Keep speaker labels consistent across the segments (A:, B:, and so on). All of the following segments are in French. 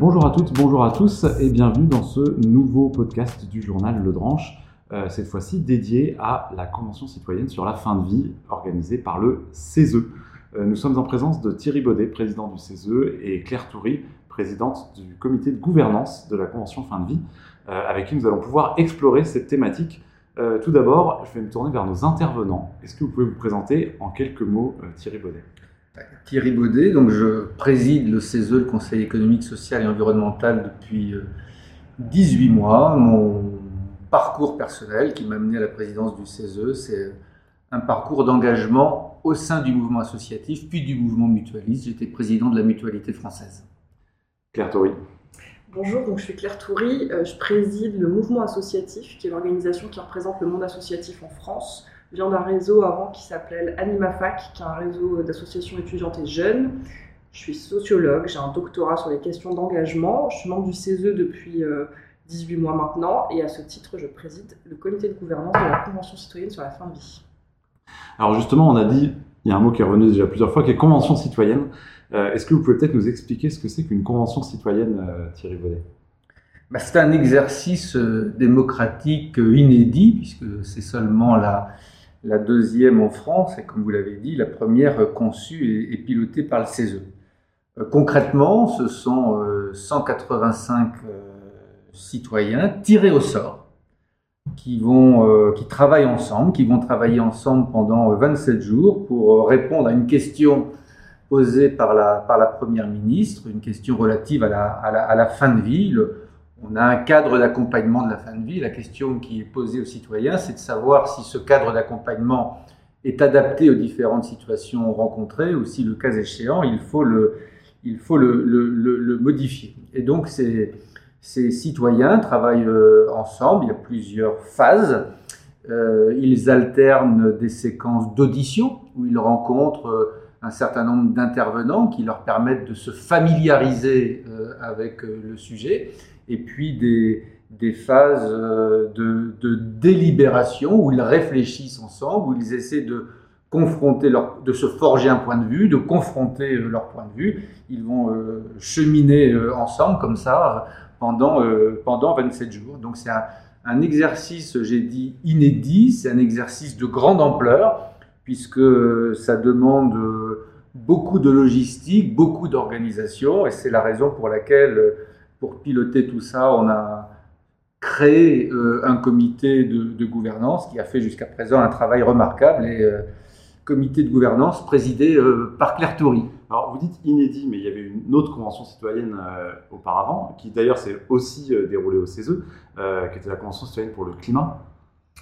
A: bonjour à toutes, bonjour à tous et bienvenue dans ce nouveau podcast du journal Le Dranche, euh, cette fois-ci dédié à la Convention citoyenne sur la fin de vie organisée par le CESE. Euh, nous sommes en présence de Thierry Baudet, président du CESE, et Claire Toury, présidente du comité de gouvernance de la Convention fin de vie, euh, avec qui nous allons pouvoir explorer cette thématique. tout d'abord, je vais me tourner vers nos intervenants. Est-ce que vous pouvez vous présenter en quelques mots, Thierry Baudet?
B: Thierry Baudet, donc je préside le CESE, le Conseil économique, social et environnemental, depuis 18 mois. Mon parcours personnel qui m'a amené à la présidence du CESE, c'est un parcours d'engagement au sein du mouvement associatif, puis du mouvement mutualiste. J'étais président de la mutualité française.
A: Claire Toury.
C: Bonjour, donc je suis Claire Toury, euh, je préside le mouvement associatif, qui est l'organisation qui représente le monde associatif en France. Je viens d'un réseau avant qui s'appelait AnimaFac, qui est un réseau d'associations étudiantes et jeunes. Je suis sociologue, j'ai un doctorat sur les questions d'engagement. Je suis membre du CESE depuis euh, 18 mois maintenant, et à ce titre, je préside le comité de gouvernance de la Convention citoyenne sur la fin de vie.
A: Alors justement, on a dit, il y a un mot qui est revenu déjà plusieurs fois, qui est convention citoyenne. Euh, est-ce que vous pouvez peut-être nous expliquer ce que c'est qu'une convention citoyenne, euh, Thierry Baudet?
B: Bah, C'est un exercice euh, démocratique inédit, puisque c'est seulement la, la deuxième en France, et comme vous l'avez dit, la première conçue et, pilotée par le CESE. concrètement, ce sont 185 citoyens tirés au sort qui vont euh, travaillent ensemble, qui vont travailler ensemble pendant 27 euh, jours pour euh, répondre à une question posée par la, Première ministre, une question relative à la, à la, fin de vie. On a un cadre d'accompagnement de la fin de vie. La question qui est posée aux citoyens, c'est de savoir si ce cadre d'accompagnement est adapté aux différentes situations rencontrées ou si, le cas échéant, il faut le, modifier. Et donc, ces citoyens travaillent euh, ensemble, il y a plusieurs phases. Euh, ils alternent des séquences d'audition où ils rencontrent euh, un certain nombre d'intervenants qui leur permettent de se familiariser avec le sujet, et puis des, phases de, de, délibération où ils réfléchissent ensemble, où ils essaient de confronter leur, de se forger un point de vue, de confronter leur point de vue. Ils vont cheminer ensemble comme ça pendant, euh, pendant 27 jours. Donc c'est un, exercice, j'ai dit, inédit, c'est un exercice de grande ampleur, puisque ça demande beaucoup de logistique, beaucoup d'organisation, et c'est la raison pour laquelle, pour piloter tout ça, on a créé euh, un comité de, de, gouvernance qui a fait jusqu'à présent un travail remarquable, et euh, comité de gouvernance présidé par Claire Toury.
A: Alors, vous dites inédit, mais il y avait une autre convention citoyenne euh, auparavant, qui d'ailleurs s'est aussi euh, déroulée au CESE, euh, qui était la convention citoyenne pour le climat.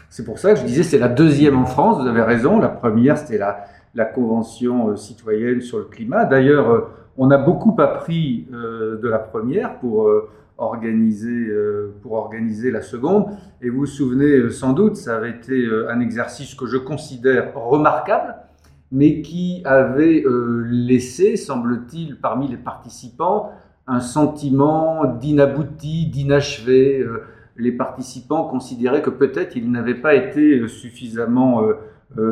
B: C'est pour ça que je disais c'est la deuxième en France, vous avez raison. La première, c'était la, la convention citoyenne sur le climat. D'ailleurs, on a beaucoup appris de la première pour organiser, pour organiser la seconde. Et vous vous souvenez sans doute, ça avait été un exercice que je considère remarquable mais qui avait euh, laissé, semble-t-il, parmi les participants, un sentiment d'inabouti, d'inachevé. Euh, les participants considéraient que peut-être ils n'avaient pas été euh, suffisamment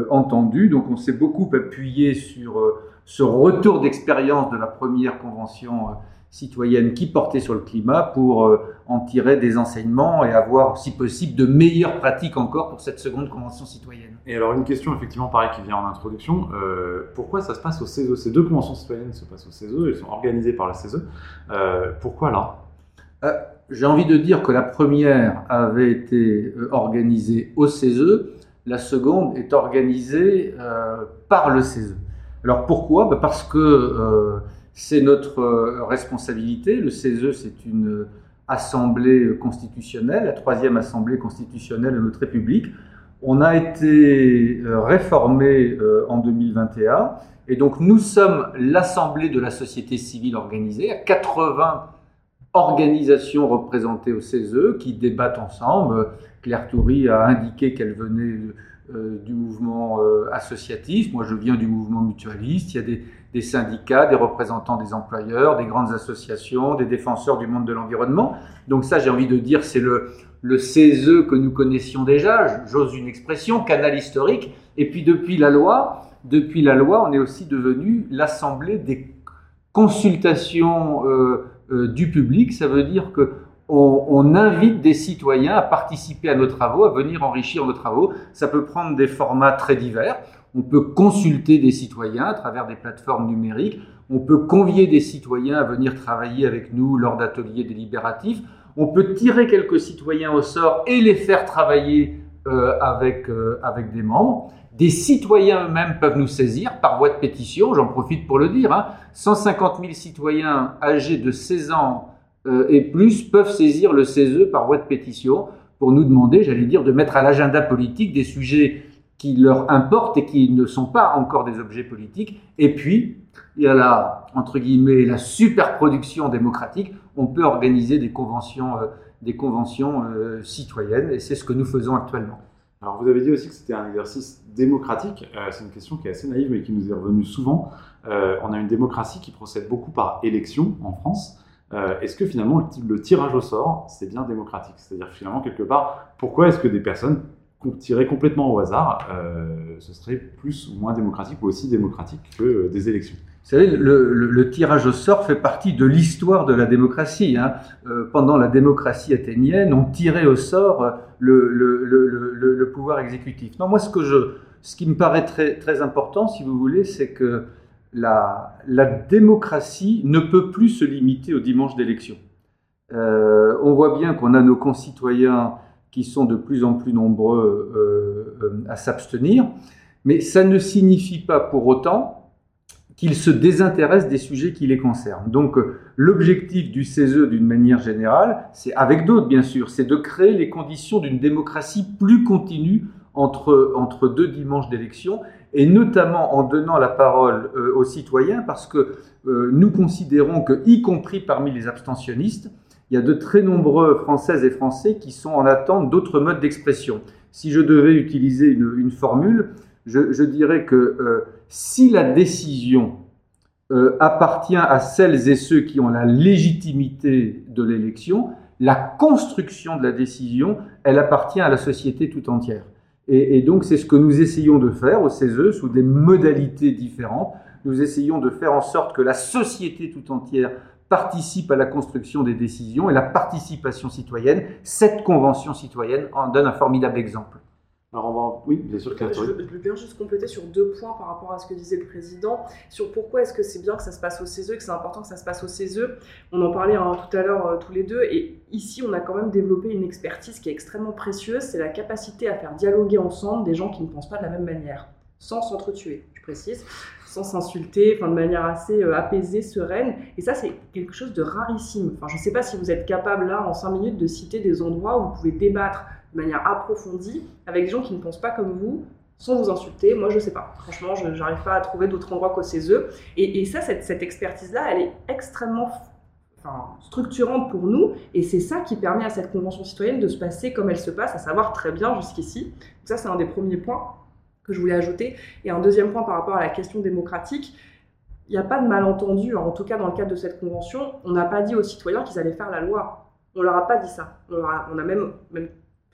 B: entendus. Donc on s'est beaucoup appuyé sur ce retour d'expérience de la première convention citoyenne qui portait sur le climat pour euh, en tirer des enseignements et avoir, si possible, de meilleures pratiques encore pour cette seconde convention citoyenne.
A: Et alors une question effectivement pareil qui vient en introduction, euh, pourquoi ça se passe au CESE Ces deux conventions citoyennes se passent au CESE, elles sont organisées par le CESE. Euh, pourquoi là?
B: J'ai envie de dire que la première avait été organisée au CESE, la seconde est organisée par le CESE. Alors pourquoi? Bah, Parce que c'est notre euh, responsabilité. Le CESE, c'est une assemblée constitutionnelle, la troisième assemblée constitutionnelle de notre République. On a été euh, réformé euh, en 2021 et donc nous sommes l'assemblée de la société civile organisée, à 80 organisations représentées au CESE qui débattent ensemble. Claire Toury a indiqué qu'elle venait du mouvement associatif, moi je viens du mouvement mutualiste, il y a des, des syndicats, des représentants des employeurs, des grandes associations, des défenseurs du monde de l'environnement. Donc ça, j'ai envie de dire, c'est le, le CESE que nous connaissions déjà, j'ose une expression, canal historique. Et puis depuis la loi, depuis la loi, on est aussi devenu l'assemblée des consultations euh, du public, ça veut dire que on, invite des citoyens à participer à nos travaux, à venir enrichir nos travaux. Ça peut prendre des formats très divers. On peut consulter des citoyens à travers des plateformes numériques. On peut convier des citoyens à venir travailler avec nous lors d'ateliers délibératifs. On peut tirer quelques citoyens au sort et les faire travailler euh, avec, euh, avec des membres. Des citoyens eux-mêmes peuvent nous saisir par voie de pétition, j'en profite pour le dire. Hein. 150 000 citoyens âgés de 16 ans et plus peuvent saisir le CESE par voie de pétition pour nous demander, j'allais dire, de mettre à l'agenda politique des sujets qui leur importent et qui ne sont pas encore des objets politiques. Et puis, il y a la, entre guillemets, la superproduction démocratique. On peut organiser des conventions, euh, des conventions euh, citoyennes et c'est ce que nous faisons actuellement.
A: Alors, vous avez dit aussi que c'était un exercice démocratique. c'est une question qui est assez naïve mais qui nous est revenue souvent. on a une démocratie qui procède beaucoup par élection en France. Euh, est-ce que finalement le, tirage au sort, c'est bien démocratique? C'est-à-dire finalement, quelque part, pourquoi est-ce que des personnes tirées complètement au hasard, euh, ce serait plus ou moins démocratique ou aussi démocratique que euh, des élections?
B: Vous savez, le, tirage au sort fait partie de l'histoire de la démocratie. Hein. pendant la démocratie athénienne, on tirait au sort le, pouvoir exécutif. Non, moi, ce, que je, ce qui me paraît très important, si vous voulez, c'est que la, démocratie ne peut plus se limiter au dimanche d'élection. Euh, on voit bien qu'on a nos concitoyens qui sont de plus en plus nombreux euh, euh, à s'abstenir, mais ça ne signifie pas pour autant qu'ils se désintéressent des sujets qui les concernent. Donc l'objectif du CESE d'une manière générale, c'est avec d'autres bien sûr, c'est de créer les conditions d'une démocratie plus continue entre, entre deux dimanches d'élection et notamment en donnant la parole euh, aux citoyens, parce que euh, nous considérons que, y compris parmi les abstentionnistes, il y a de très nombreux Françaises et Français qui sont en attente d'autres modes d'expression. Si je devais utiliser une, formule, je, dirais que euh, si la décision appartient à celles et ceux qui ont la légitimité de l'élection, la construction de la décision, elle appartient à la société tout entière. Et, donc c'est ce que nous essayons de faire au CESE sous des modalités différentes. Nous essayons de faire en sorte que la société tout entière participe à la construction des décisions et la participation citoyenne. Cette convention citoyenne en donne un formidable exemple.
A: Alors on va... Oui, bien sûr,
C: Je, je veux bien juste compléter sur deux points par rapport à ce que disait le président, sur pourquoi est-ce que c'est bien que ça se passe au CESE, que c'est important que ça se passe au CESE. On en parlait hein, tout à l'heure euh, tous les deux, et ici on a quand même développé une expertise qui est extrêmement précieuse, c'est la capacité à faire dialoguer ensemble des gens qui ne pensent pas de la même manière, sans s'entretuer, je précise, sans s'insulter, enfin de manière assez euh, apaisée, sereine. Et ça, c'est quelque chose de rarissime. Enfin, je ne sais pas si vous êtes capable là, en cinq minutes, de citer des endroits où vous pouvez débattre de manière approfondie avec des gens qui ne pensent pas comme vous, sans vous insulter. Moi, je ne sais pas. Franchement, je n'arrive pas à trouver d'autres endroits qu'au CESE. Et, et ça, cette, expertise-là, elle est extrêmement structurante pour nous. Et c'est ça qui permet à cette convention citoyenne de se passer comme elle se passe, à savoir très bien jusqu'ici. Ça, c'est un des premiers points que je voulais ajouter. Et un deuxième point par rapport à la question démocratique. Il n'y a pas de malentendu, en tout cas dans le cadre de cette convention, on n'a pas dit aux citoyens qu'ils allaient faire la loi. On leur a pas dit ça. On, a, on a même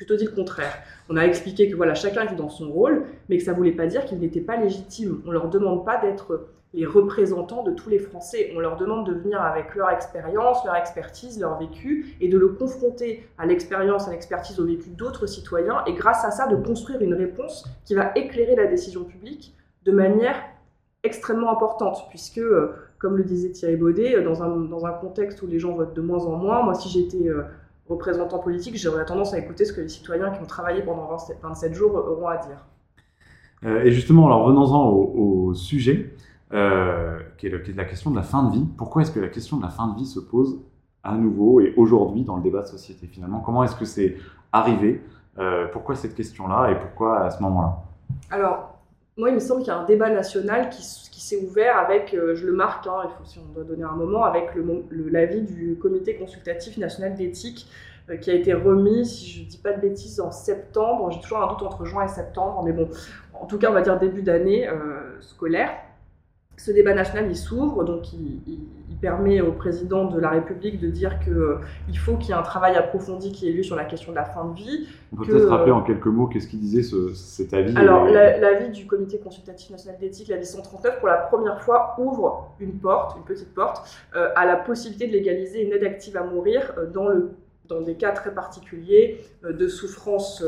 C: plutôt dit le contraire. On a expliqué que voilà, chacun était dans son rôle, mais que ça ne voulait pas dire qu'ils n'étaient pas légitimes. On ne leur demande pas d'être les représentants de tous les Français. On leur demande de venir avec leur expérience, leur expertise, leur vécu, et de le confronter à l'expérience, à l'expertise, au vécu d'autres citoyens, et grâce à ça, de construire une réponse qui va éclairer la décision publique de manière extrêmement importante, puisque, euh, comme le disait Thierry Baudet, euh, dans un, dans un contexte où les gens votent de moins en moins, moi si j'étais euh, représentant politique, j'aurais tendance à écouter ce que les citoyens qui ont travaillé pendant 27 jours auront à dire.
A: Euh, et justement, alors venons-en au, sujet, euh, qui, est la question de la fin de vie. Pourquoi est-ce que la question de la fin de vie se pose à nouveau et aujourd'hui dans le débat de société finalement? Comment est-ce que c'est arrivé? Euh, Pourquoi cette question-là et pourquoi à ce moment-là?
C: Alors, moi, il me semble qu'il y a un débat national qui, s'est ouvert avec, je le marque, hein, il faut, si on doit donner un moment, avec l'avis le, du Comité consultatif national d'éthique euh, qui a été remis, si je ne dis pas de bêtises, en septembre. J'ai toujours un doute entre juin et septembre, mais bon, en tout cas, on va dire début d'année euh, scolaire. ce débat national, il s'ouvre, donc il, permet au président de la République de dire qu'il euh, faut qu'il y ait un travail approfondi qui ait lieu sur la question de la fin de vie.
A: On peut peut-être rappeler en quelques mots qu'est-ce qu'il disait ce, cet avis
C: Alors, l'avis du Comité consultatif national d'éthique, l'avis 139, pour la première fois, ouvre une porte, une petite porte, euh, à la possibilité de légaliser une aide active à mourir euh, dans, le, dans des cas très particuliers de souffrance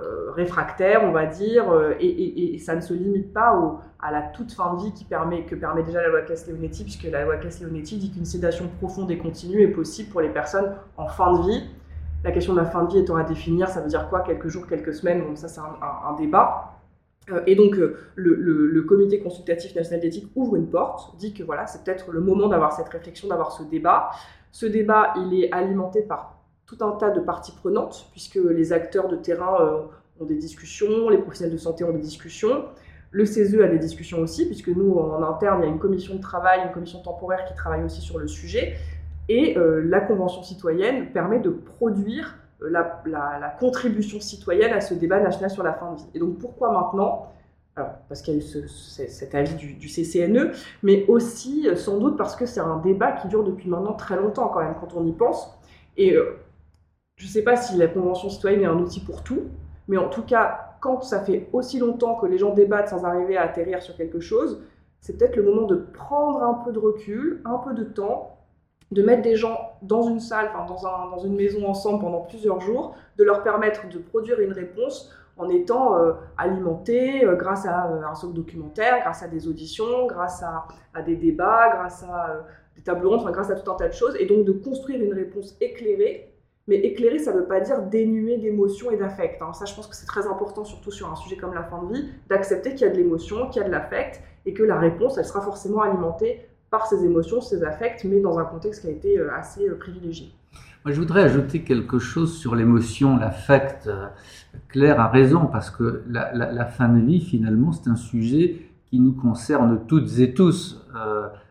C: euh, réfractaire, on va dire, euh, et, ça ne se limite pas à la toute fin de vie qui permet, que permet déjà la loi Castellonetti, puisque la loi Castellonetti dit qu'une sédation profonde et continue est possible pour les personnes en fin de vie. La question de la fin de vie étant à définir, ça veut dire quoi? Quelques jours, quelques semaines? Bon, ça c'est un, débat. Euh, et donc, le, le, comité consultatif national d'éthique ouvre une porte, dit que voilà, c'est peut-être le moment d'avoir cette réflexion, d'avoir ce débat. Ce débat, il est alimenté par tout un tas de parties prenantes, puisque les acteurs de terrain euh, ont des discussions, les professionnels de santé ont des discussions, le CESE a des discussions aussi, puisque nous, en interne, il y a une commission de travail, une commission temporaire qui travaille aussi sur le sujet, et euh, la Convention citoyenne permet de produire euh, la, contribution citoyenne à ce débat national sur la fin de vie. Et donc pourquoi maintenant? Parce qu'il y a eu cet avis du, du, CCNE, mais aussi sans doute parce que c'est un débat qui dure depuis maintenant très longtemps quand même, quand on y pense. Et je ne sais pas si la Convention citoyenne est un outil pour tout, mais en tout cas, quand ça fait aussi longtemps que les gens débattent sans arriver à atterrir sur quelque chose, c'est peut-être le moment de prendre un peu de recul, un peu de temps, de mettre des gens dans une salle, enfin dans, un, dans une maison ensemble pendant plusieurs jours, de leur permettre de produire une réponse en étant euh, alimentés euh, grâce à euh, un socle documentaire, grâce à des auditions, grâce à, des débats, grâce à des tables rondes, enfin, grâce à tout un tas de choses, et donc de construire une réponse éclairée mais éclairer, ça ne veut pas dire dénuer d'émotions et d'affect. Hein. Ça, je pense que c'est très important, surtout sur un sujet comme la fin de vie, d'accepter qu'il y a de l'émotion, qu'il y a de l'affect, et que la réponse, elle sera forcément alimentée par ces émotions, ces affects, mais dans un contexte qui a été euh, assez euh, privilégié.
B: Moi, je voudrais ajouter quelque chose sur l'émotion, l'affect. Euh, Claire a raison, parce que la, fin de vie, finalement, c'est un sujet qui nous concerne toutes et tous.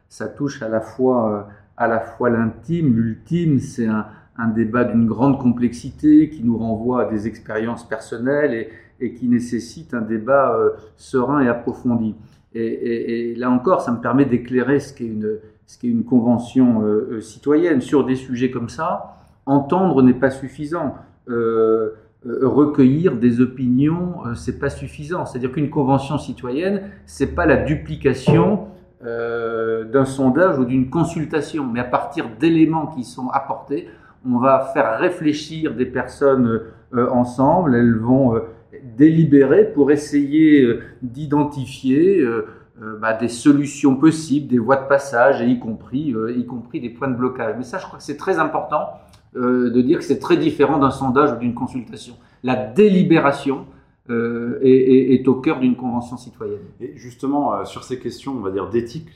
B: ça touche à la fois, à la fois l'intime, l'ultime, c'est un un débat d'une grande complexité qui nous renvoie à des expériences personnelles et, qui nécessite un débat euh, serein et approfondi. Et, là encore, ça me permet d'éclairer ce qu'est une, ce une convention euh, euh, citoyenne sur des sujets comme ça. Entendre n'est pas suffisant. recueillir des opinions, c'est pas suffisant. C'est-à-dire qu'une convention citoyenne, c'est pas la duplication d'un sondage ou d'une consultation, mais à partir d'éléments qui sont apportés, on va faire réfléchir des personnes euh, ensemble, elles vont euh, délibérer pour essayer euh, d'identifier bah, des solutions possibles, des voies de passage, et y compris, y compris des points de blocage. Mais ça, je crois que c'est très important de dire que c'est très différent d'un sondage ou d'une consultation. La délibération est, au cœur d'une convention citoyenne.
A: Et justement, sur ces questions, on va dire d'éthique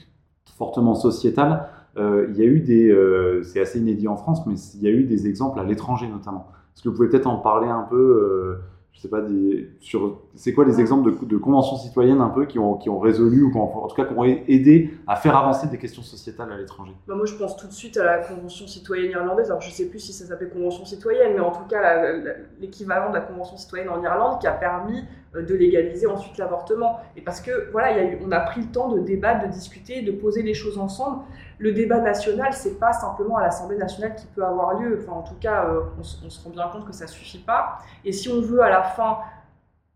A: fortement sociétale, il y a eu des, euh, c'est assez inédit en France, mais il y a eu des exemples à l'étranger notamment. Est-ce que vous pouvez peut-être en parler un peu euh, je sais pas, des, sur, c'est quoi les exemples de, de, conventions citoyennes un peu qui ont, qui ont résolu ou en tout cas qui ont aidé à faire avancer des questions sociétales à l'étranger?
C: Bah Moi, je pense tout de suite à la convention citoyenne irlandaise. Alors, je sais plus si ça s'appelle convention citoyenne, mais en tout cas, l'équivalent de la convention citoyenne en Irlande qui a permis euh, de légaliser ensuite l'avortement. Et parce que, voilà, y a eu, on a pris le temps de débattre, de discuter, de poser les choses ensemble. Le débat national, c'est pas simplement à l'Assemblée nationale qui peut avoir lieu. Enfin, en tout cas, euh, on, se rend bien compte que ça suffit pas. Et si on veut à la fin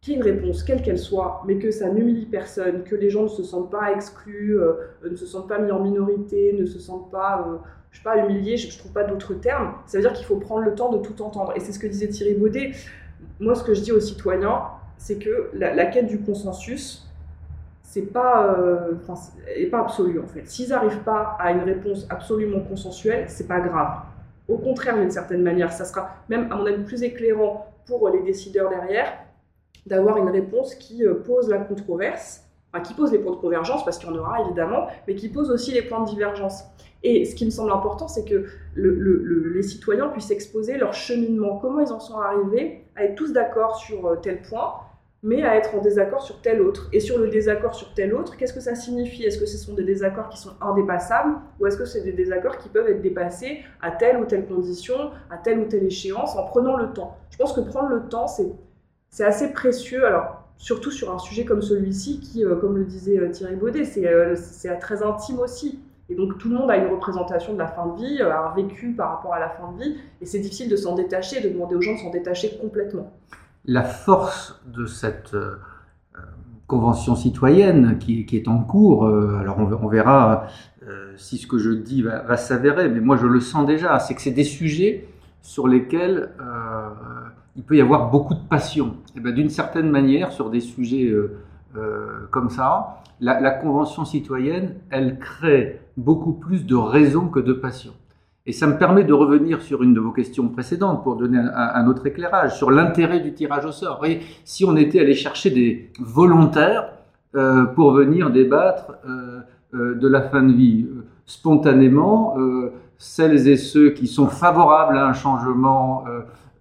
C: qu'il y ait une réponse, quelle qu'elle soit, mais que ça n'humilie personne, que les gens ne se sentent pas exclus, euh, ne se sentent pas mis en minorité, ne se sentent pas, euh, je sais pas, humiliés, je, ne trouve pas d'autres termes, ça veut dire qu'il faut prendre le temps de tout entendre. Et c'est ce que disait Thierry Baudet. Moi, ce que je dis aux citoyens, c'est que la, quête du consensus, c'est pas, euh, pas absolue en fait. S'ils n'arrivent pas à une réponse absolument consensuelle, c'est pas grave. Au contraire, d'une certaine manière, ça sera même, à mon avis, plus éclairant pour les décideurs derrière d'avoir une réponse qui euh, pose la controverse, enfin, qui pose les points de convergence, parce qu'il y en aura évidemment, mais qui pose aussi les points de divergence. Et ce qui me semble important, c'est que les citoyens puissent exposer leur cheminement, comment ils en sont arrivés à être tous d'accord sur euh, tel point, mais à être en désaccord sur tel autre. Et sur le désaccord sur tel autre, qu'est-ce que ça signifie? Est-ce que ce sont des désaccords qui sont indépassables ou est-ce que c'est des désaccords qui peuvent être dépassés à telle ou telle condition, à telle ou telle échéance, en prenant le temps? Je pense que prendre le temps, c'est, assez précieux. Alors, surtout sur un sujet comme celui-ci qui, comme le disait Thierry Baudet, c'est très intime aussi. Et donc tout le monde a une représentation de la fin de vie, un vécu par rapport à la fin de vie, et c'est difficile de s'en détacher, de demander aux gens de s'en détacher complètement.
B: La force de cette convention citoyenne qui, est en cours, alors on, verra si ce que je dis va, s'avérer, mais moi je le sens déjà, c'est que c'est des sujets sur lesquels euh, il peut y avoir beaucoup de passion. Et ben, D'une certaine manière, sur des sujets euh, euh, comme ça, la, Convention citoyenne, elle crée beaucoup plus de raisons que de passion. Et ça me permet de revenir sur une de vos questions précédentes pour donner un, autre éclairage sur l'intérêt du tirage au sort. Si on était allé chercher des volontaires pour venir débattre de la fin de vie spontanément, celles et ceux qui sont favorables à un changement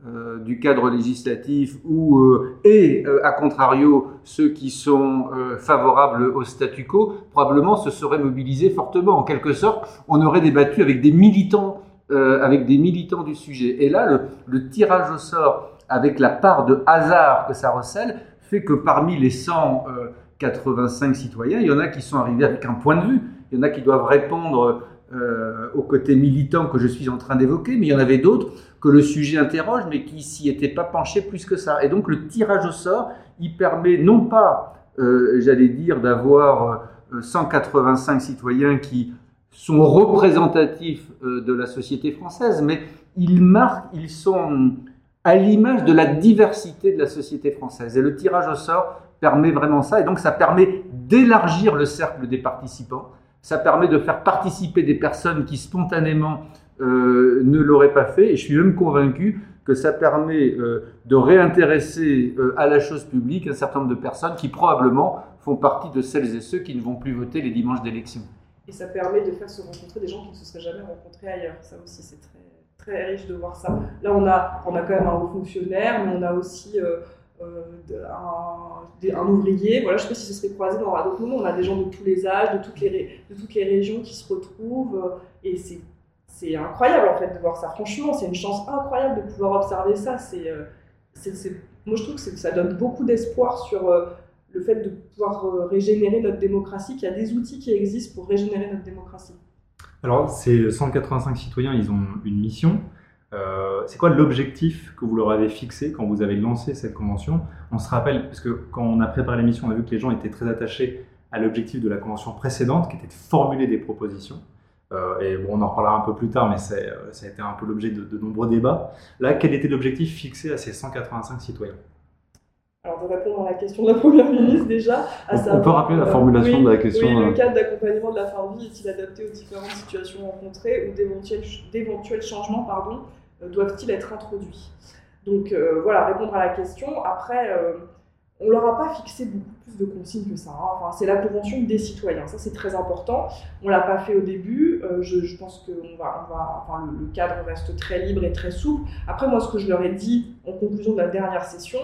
B: euh, euh, du cadre législatif ou euh, et à contrario ceux qui sont favorables au statu quo probablement se seraient mobilisés fortement. En quelque sorte on aurait débattu avec des militants avec des militants du sujet. Et là le, le, tirage au sort avec la part de hasard que ça recèle fait que parmi les 185 citoyens il y en a qui sont arrivés avec un point de vue. Il y en a qui doivent répondre euh, au côté militant que je suis en train d'évoquer, mais il y en avait d'autres que le sujet interroge, mais qui s'y étaient pas penchés plus que ça. Et donc le tirage au sort, il permet non pas, euh, j'allais dire, d'avoir 185 euh, citoyens qui sont représentatifs de la société française, mais ils marquent, ils sont à l'image de la diversité de la société française. Et le tirage au sort permet vraiment ça, et donc ça permet d'élargir le cercle des participants ça permet de faire participer des personnes qui spontanément euh, ne l'auraient pas fait. Et je suis même convaincu que ça permet euh, de réintéresser euh, à la chose publique un certain nombre de personnes qui probablement font partie de celles et ceux qui ne vont plus voter les dimanches d'élection.
C: Et ça permet de faire se rencontrer des gens qui ne se seraient jamais rencontrés ailleurs. Ça aussi, c'est très, très riche de voir ça. Là, on a, on a quand même un haut fonctionnaire, mais on a aussi un, ouvrier. Voilà, je ne sais pas si ce serait croisé dans d'autres moments. On a des gens de tous les âges, de toutes les, de toutes les régions qui se retrouvent. Et c'est, c'est incroyable en fait de voir ça. Franchement, c'est une chance incroyable de pouvoir observer ça. Euh, moi, je trouve que ça donne beaucoup d'espoir sur le fait de pouvoir régénérer notre démocratie, qu'il y a des outils qui existent pour régénérer notre démocratie.
A: Alors, ces 185 citoyens, ils ont une mission. Euh, c'est quoi l'objectif que vous leur avez fixé quand vous avez lancé cette convention? On se rappelle, parce que quand on a préparé l'émission, on a vu que les gens étaient très attachés à l'objectif de la convention précédente, qui était de formuler des propositions. Euh, et bon, on en reparlera un peu plus tard, mais euh, ça a été un peu l'objet de, nombreux débats. Là, quel était l'objectif fixé à ces 185 citoyens?
C: Alors, de répondre à la question de la Première ministre, déjà,
A: à on, on peut rappeler la formulation de la question
C: oui, le cadre d'accompagnement de la fin de vie est-il adapté aux différentes situations rencontrées ou d'éventuels changements pardon, euh, doivent-ils être introduits? Donc euh, voilà, répondre à la question. Après, euh, on ne leur a pas fixé beaucoup plus de consignes que ça. Hein. Enfin, c'est la convention des citoyens, ça c'est très important. On ne l'a pas fait au début. je, pense que on va, enfin, le, cadre reste très libre et très souple. Après, moi, ce que je leur ai dit en conclusion de la dernière session,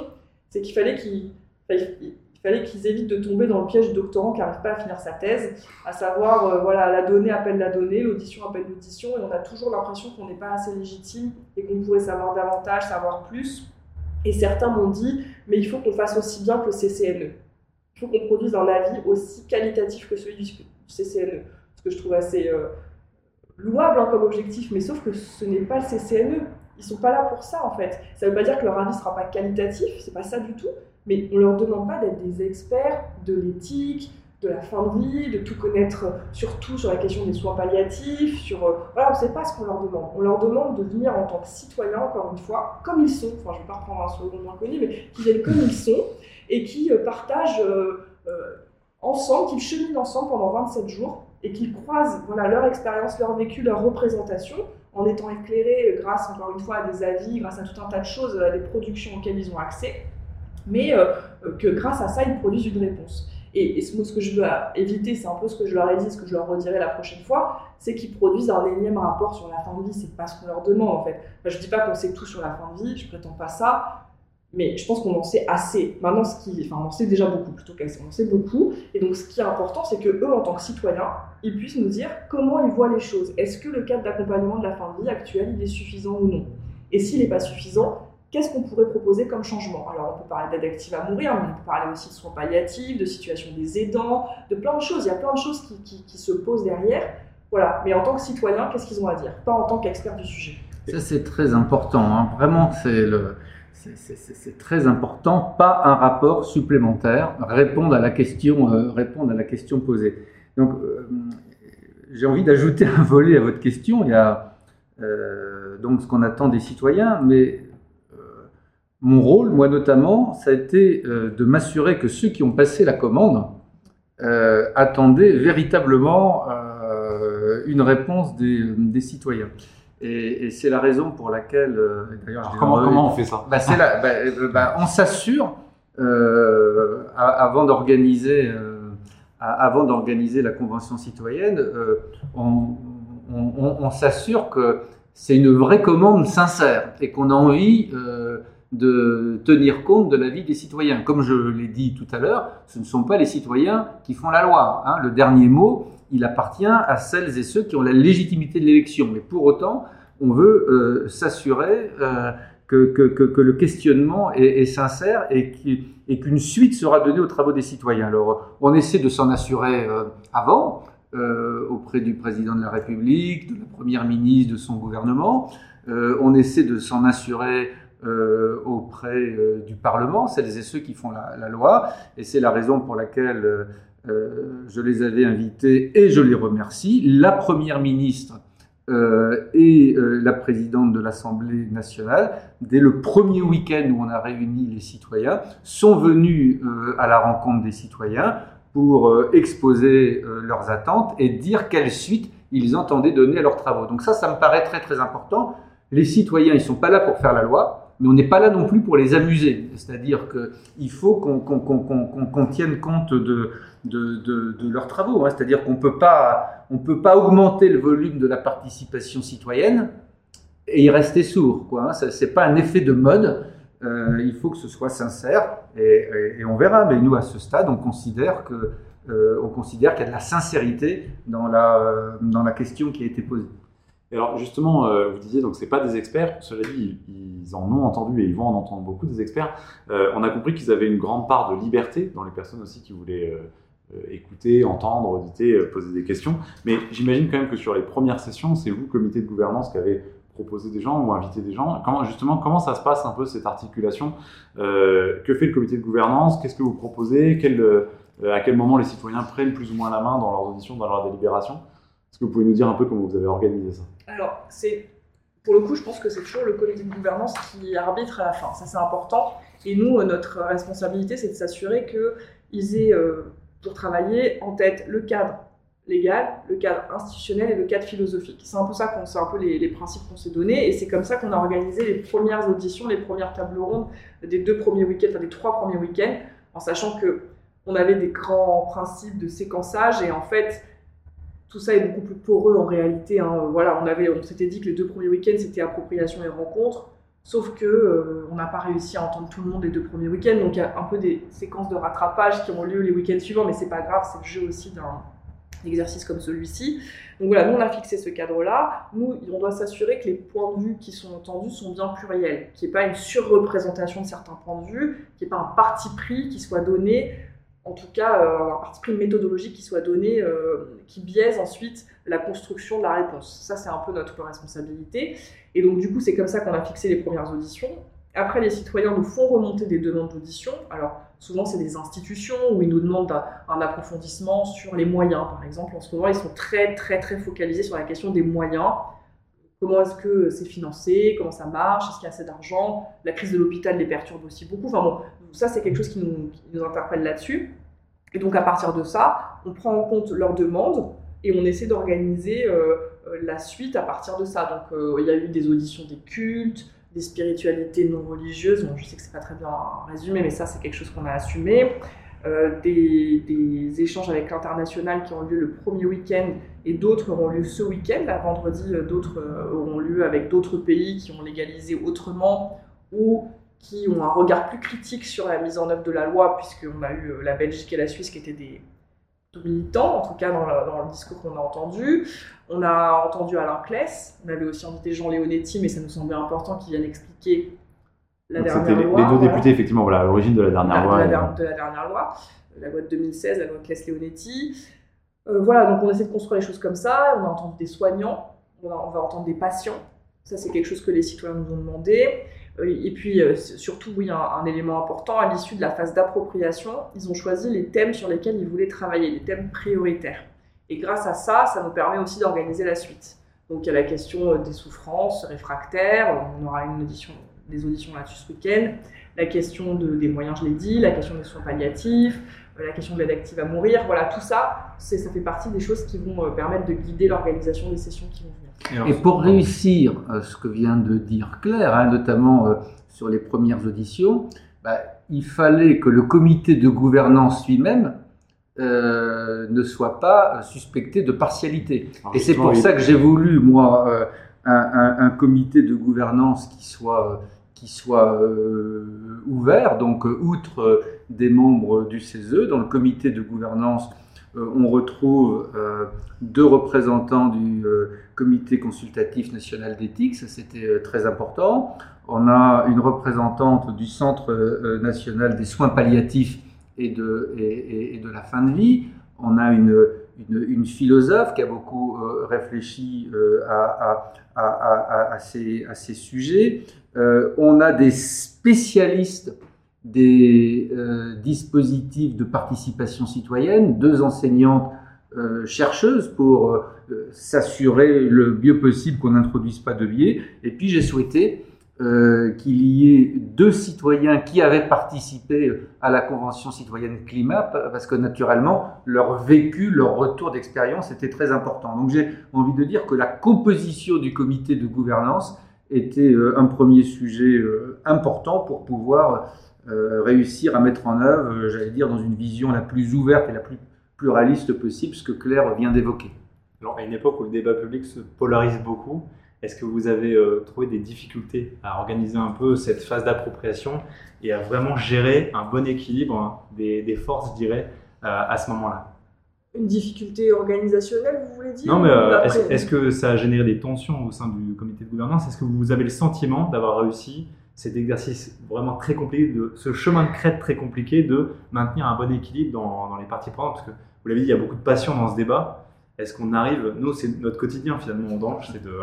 C: c'est qu'il fallait qu'ils il fallait qu'ils évitent de tomber dans le piège du doctorant qui n'arrive pas à finir sa thèse, à savoir, euh, voilà, la donnée appelle la donnée, l'audition appelle l'audition, et on a toujours l'impression qu'on n'est pas assez légitime et qu'on pourrait savoir davantage, savoir plus. Et certains m'ont dit, mais il faut qu'on fasse aussi bien que le CCNE. Il faut qu'on produise un avis aussi qualitatif que celui du CCNE. Ce que je trouve assez euh, louable hein, comme objectif, mais sauf que ce n'est pas le CCNE. Ils sont pas là pour ça en fait. Ça ne veut pas dire que leur avis ne sera pas qualitatif, c'est pas ça du tout mais on ne leur demande pas d'être des experts de l'éthique, de la fin de vie, de tout connaître, surtout sur la question des soins palliatifs, sur... Euh, voilà, on ne sait pas ce qu'on leur demande. On leur demande de venir en tant que citoyens, encore une fois, comme ils sont, enfin je ne vais pas reprendre un second inconnu, mais qui viennent comme ils sont, et qui euh, partagent euh, ensemble, qu'ils cheminent ensemble pendant 27 jours, et qu'ils croisent voilà, leur expérience, leur vécu, leur représentation, en étant éclairés grâce, encore une fois, à des avis, grâce à tout un tas de choses, à des productions auxquelles ils ont accès mais euh, que grâce à ça, ils produisent une réponse. Et, ce que je veux éviter, c'est un peu ce que je leur ai dit, ce que je leur redirai la prochaine fois, c'est qu'ils produisent un énième rapport sur la fin de vie. C'est pas ce qu'on leur demande en fait. je dis pas qu'on sait tout sur la fin de vie, je prétends pas ça, mais je pense qu'on en sait assez. Maintenant, ce qui, enfin, on en sait déjà beaucoup plutôt qu'assez. On en sait beaucoup. Et donc, ce qui est important, c'est que eux, en tant que citoyens, ils puissent nous dire comment ils voient les choses. Est-ce que le cadre d'accompagnement de la fin de vie actuel, est suffisant ou non? Et s'il n'est pas suffisant, qu'est-ce qu'on pourrait proposer comme changement? Alors, on peut parler d'aide à mourir, mais on peut parler aussi de soins palliatifs, de situation des aidants, de plein de choses. Il y a plein de choses qui, se posent derrière. Voilà. Mais en tant que citoyen, qu'est-ce qu'ils ont à dire? Pas en tant qu'expert du sujet.
B: Ça, c'est très important. Hein. Vraiment. C'est très important, pas un rapport supplémentaire, répondre à la question, euh, répondre à la question posée. Donc, euh, j'ai envie d'ajouter un volet à votre question. Il y a euh, donc ce qu'on attend des citoyens, mais mon rôle, moi notamment, ça a été euh, de m'assurer que ceux qui ont passé la commande euh, attendaient véritablement euh, une réponse des, citoyens. Et, c'est la raison pour laquelle,
A: d'ailleurs, comment, on fait ça?
B: Bah, bah, bah, On s'assure avant d'organiser, avant d'organiser la convention citoyenne, on, on s'assure que c'est une vraie commande sincère et qu'on a envie de tenir compte de la vie des citoyens. Comme je l'ai dit tout à l'heure, ce ne sont pas les citoyens qui font la loi. Hein. Le dernier mot, il appartient à celles et ceux qui ont la légitimité de l'élection. Mais pour autant, on veut euh, s'assurer euh, que, que, le questionnement est, sincère et qu'une suite sera donnée aux travaux des citoyens. Alors, on essaie de s'en assurer euh, avant, auprès du président de la République, de la première ministre, de son gouvernement. on essaie de s'en assurer euh, auprès euh, du Parlement, celles et ceux qui font la, loi, et c'est la raison pour laquelle euh, je les avais invités et je les remercie. La Première ministre et la présidente de l'Assemblée nationale, dès le premier week-end où on a réuni les citoyens, sont venus à la rencontre des citoyens pour exposer leurs attentes et dire quelle suite ils entendaient donner à leurs travaux. Donc ça, ça me paraît très très important. Les citoyens, ils sont pas là pour faire la loi, mais on n'est pas là non plus pour les amuser. C'est-à-dire qu'il faut qu'on tienne compte de, leurs travaux. Hein. C'est-à-dire qu'on ne peut pas augmenter le volume de la participation citoyenne et y rester sourd. Hein. Ce n'est pas un effet de mode. Euh, il faut que ce soit sincère et, on verra. Mais nous, à ce stade, on considère euh, qu'il y a de la sincérité dans la, euh, dans la question qui a été posée.
A: Et alors justement, euh, vous disiez donc c'est pas des experts. Cela dit, ils, en ont entendu et ils vont en entendre beaucoup des experts. Euh, on a compris qu'ils avaient une grande part de liberté dans les personnes aussi qui voulaient euh, écouter, entendre, auditer, poser des questions. Mais j'imagine quand même que sur les premières sessions, c'est vous, comité de gouvernance, qui avez proposé des gens ou invité des gens. Comment justement comment ça se passe un peu cette articulation Que fait le comité de gouvernance? Qu'est-ce que vous proposez? À quel moment les citoyens prennent plus ou moins la main dans leurs auditions, dans leurs délibérations est-ce que vous pouvez nous dire un peu comment vous avez organisé ça?
C: Alors, c'est pour le coup, je pense que c'est toujours le comité de gouvernance qui arbitre à la fin. Ça, c'est important. Et nous, euh, notre responsabilité, c'est de s'assurer qu'ils aient, euh, pour travailler, en tête le cadre légal, le cadre institutionnel et le cadre philosophique. C'est un peu ça qu'on, c'est un peu les, principes qu'on s'est donnés, et c'est comme ça qu'on a organisé les premières auditions, les premières tables rondes des deux premiers week-ends, enfin des trois premiers week-ends, en sachant que on avait des grands principes de séquençage, et en fait, tout ça est beaucoup plus poreux en réalité. Hein. Voilà, on avait, on s'était dit que les deux premiers week-ends c'était appropriation et rencontre, sauf que euh, on n'a pas réussi à entendre tout le monde les deux premiers week-ends, donc il y a un peu des séquences de rattrapage qui ont lieu les week-ends suivants, mais c'est pas grave, c'est le jeu aussi d'un exercice comme celui-ci. Donc voilà, nous on a fixé ce cadre-là. Nous, on doit s'assurer que les points de vue qui sont entendus sont bien pluriels, qu'il n'y ait pas une surreprésentation de certains points de vue, qu'il n'y ait pas un parti pris qui soit donné en tout cas euh, un parti méthodologique qui soit donné, euh, qui biaise ensuite la construction de la réponse. Ça, c'est un peu notre responsabilité. Et donc, du coup, c'est comme ça qu'on a fixé les premières auditions. Après, les citoyens nous font remonter des demandes d'audition. Alors, souvent, c'est des institutions où ils nous demandent un, approfondissement sur les moyens. Par exemple, en ce moment, ils sont très, très, très focalisés sur la question des moyens. Comment est-ce que c'est financé Comment ça marche Est-ce qu'il y a assez d'argent La crise de l'hôpital les perturbe aussi beaucoup. Enfin bon, ça, c'est quelque chose qui nous, interpelle là-dessus. Et donc, à partir de ça, on prend en compte leurs demandes et on essaie d'organiser euh, euh, la suite à partir de ça. Donc, euh, il y a eu des auditions des cultes, des spiritualités non religieuses. Bon, je sais que c'est pas très bien résumé, mais ça, c'est quelque chose qu'on a assumé. des, échanges avec l'international qui ont lieu le premier week-end et d'autres auront lieu ce week-end. Là, vendredi, d'autres auront lieu avec d'autres pays qui ont légalisé autrement ou qui ont un regard plus critique sur la mise en œuvre de la loi, puisqu'on a eu euh, la Belgique et la Suisse qui étaient des militants, en tout cas dans le, discours qu'on a entendu. On a entendu Alain Kless, on avait aussi invité Jean Léonetti, mais ça nous semblait important qu'il vienne expliquer la
A: Donc,
C: dernière loi.
A: les deux
C: voilà.
A: députés, effectivement, voilà, à l'origine de la dernière
C: de,
A: loi.
C: la, der- de la dernière loi, la loi de 2016, la loi Claes-Leonetti. Euh, voilà, donc on essaie de construire les choses comme ça. On a entendu des soignants, on va, entendre des patients. Ça, c'est quelque chose que les citoyens nous ont demandé. Euh, Et puis, euh, surtout, oui, un, élément important, à l'issue de la phase d'appropriation, ils ont choisi les thèmes sur lesquels ils voulaient travailler, les thèmes prioritaires. Et grâce à ça, ça nous permet aussi d'organiser la suite. Donc, il y a la question des souffrances réfractaires, on aura une audition, des auditions là-dessus ce week-end la question de- des moyens, je l'ai dit, la question des soins palliatifs, la question de l'aide active à mourir. Voilà, tout ça, c'est- ça fait partie des choses qui vont euh, permettre de guider l'organisation des sessions qui vont venir.
B: Et pour réussir euh, ce que vient de dire Claire, hein, notamment euh, sur les premières auditions, bah, il fallait que le comité de gouvernance lui-même euh, ne soit pas suspecté de partialité.
A: Alors,
B: Et c'est pour ça que j'ai voulu, moi, euh, un, un- un comité de gouvernance qui soit, qui soit euh, ouvert. Donc, outre euh, des membres du CESE, dans le comité de gouvernance, euh, on retrouve euh, deux représentants du euh, comité consultatif national d'éthique, ça c'était très important. On a une représentante du Centre national des soins palliatifs et de, et, de la fin de vie. On a une, une, philosophe qui a beaucoup réfléchi à, à, à, à- ces, ces sujets. On a des spécialistes des euh, dispositifs de participation citoyenne, deux enseignantes euh, chercheuses pour euh, s'assurer le mieux possible qu'on n'introduise pas de biais. Et puis j'ai souhaité qu'il y ait deux citoyens qui avaient participé à la Convention citoyenne climat, parce que naturellement, leur vécu, leur retour d'expérience était très important. Donc j'ai envie de dire que la composition du comité de gouvernance était un premier sujet important pour pouvoir euh, réussir à mettre en œuvre, euh, j'allais dire, dans une vision la plus ouverte et la plus pluraliste possible, ce que Claire vient d'évoquer.
D: Alors, à une époque où le débat public se polarise beaucoup, est-ce que vous avez euh, trouvé des difficultés à organiser un peu cette phase d'appropriation et à vraiment gérer un bon équilibre hein, des, des forces, je dirais, euh, à ce moment-là?
C: Une difficulté organisationnelle, vous voulez dire?
D: Non, mais euh, est-ce que ça a généré des tensions au sein du comité de gouvernance? Est-ce que vous avez le sentiment d'avoir réussi cet exercice vraiment très compliqué, ce chemin de crête très compliqué de maintenir un bon équilibre dans, les parties prenantes Parce que vous l'avez dit, il y a beaucoup de passion dans ce débat. Est-ce qu'on arrive, nous, c'est notre quotidien finalement en Dange, c'est de,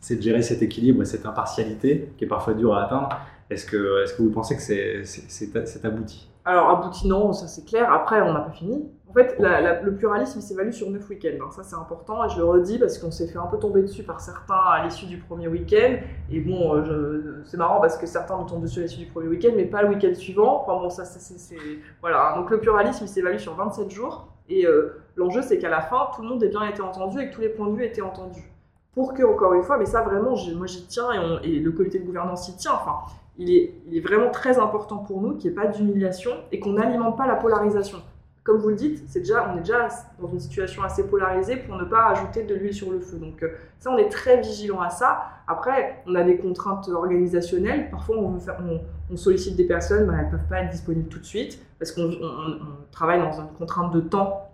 D: c'est de gérer cet équilibre et cette impartialité qui est parfois dure à atteindre. Est-ce que, vous pensez que c'est abouti?
C: Alors, abouti, non, ça c'est clair. Après, on n'a pas fini. En fait, le pluralisme, s'évalue sur neuf week-ends. hein. Ça, c'est important et je le redis parce qu'on s'est fait un peu tomber dessus par certains à l'issue du premier week-end. Et bon, euh, c'est marrant parce que certains nous tombent dessus à l'issue du premier week-end, mais pas le week-end suivant. Enfin bon, ça, c'est. Voilà. Donc, le pluralisme, s'évalue sur 27 jours. Et euh, l'enjeu, c'est qu'à la fin, tout le monde ait bien été entendu et que tous les points de vue aient été entendus. Pour que, encore une fois, mais ça vraiment, moi j'y tiens et, le comité de gouvernance y tient. Enfin, il est, vraiment très important pour nous qu'il n'y ait pas d'humiliation et qu'on n'alimente pas la polarisation. Comme vous le dites, c'est déjà, on est déjà dans une situation assez polarisée pour ne pas ajouter de l'huile sur le feu. Donc euh, ça, on est très vigilant à ça. Après, on a des contraintes organisationnelles. Parfois, on, sollicite des personnes, bah, elles ne peuvent pas être disponibles tout de suite parce qu'on on- on travaille dans une contrainte de temps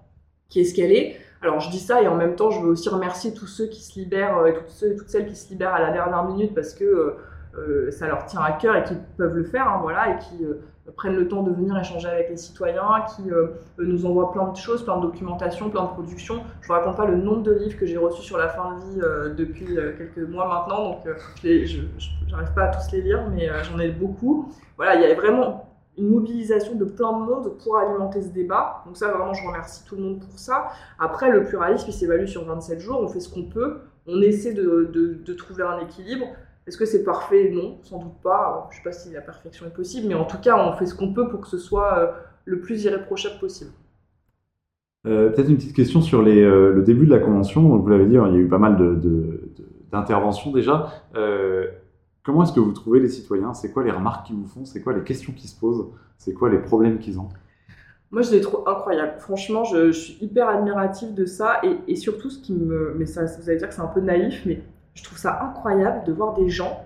C: qui est ce qu'elle est. Alors je dis ça et en même temps, je veux aussi remercier tous ceux qui se libèrent euh, et toutes, celles qui se libèrent à la dernière minute parce que euh, euh, ça leur tient à cœur et qui peuvent le faire, hein, voilà, et qui prennent le temps de venir échanger avec les citoyens, qui nous envoient plein de choses, plein de documentation, plein de productions. Je vous raconte pas le nombre de livres que j'ai reçus sur la fin de vie depuis quelques mois maintenant, donc je n'arrive pas à tous les lire, mais j'en ai beaucoup. Voilà, il y a vraiment une mobilisation de plein de monde pour alimenter ce débat. Donc ça, vraiment, je remercie tout le monde pour ça. Après, le pluralisme, il s'évalue sur 27 jours, on fait ce qu'on peut, on essaie de, de- de trouver un équilibre. Est-ce que c'est parfait? Non, sans doute pas. Je ne sais pas si la perfection est possible, mais en tout cas, on fait ce qu'on peut pour que ce soit euh, le plus irréprochable possible.
A: Euh, Peut-être une petite question sur euh, le début de la convention. Vous l'avez dit, hein, il y a eu pas mal d'interventions déjà. Comment est-ce que vous trouvez les citoyens? C'est quoi les remarques qu'ils vous font? C'est quoi les questions qui se posent? C'est quoi les problèmes qu'ils ont?
C: Moi, je les trouve incroyables. Franchement, je, suis hyper admirative de ça. Et, surtout, ce qui me. Mais ça, vous allez dire que c'est un peu naïf, mais je trouve ça incroyable de voir des gens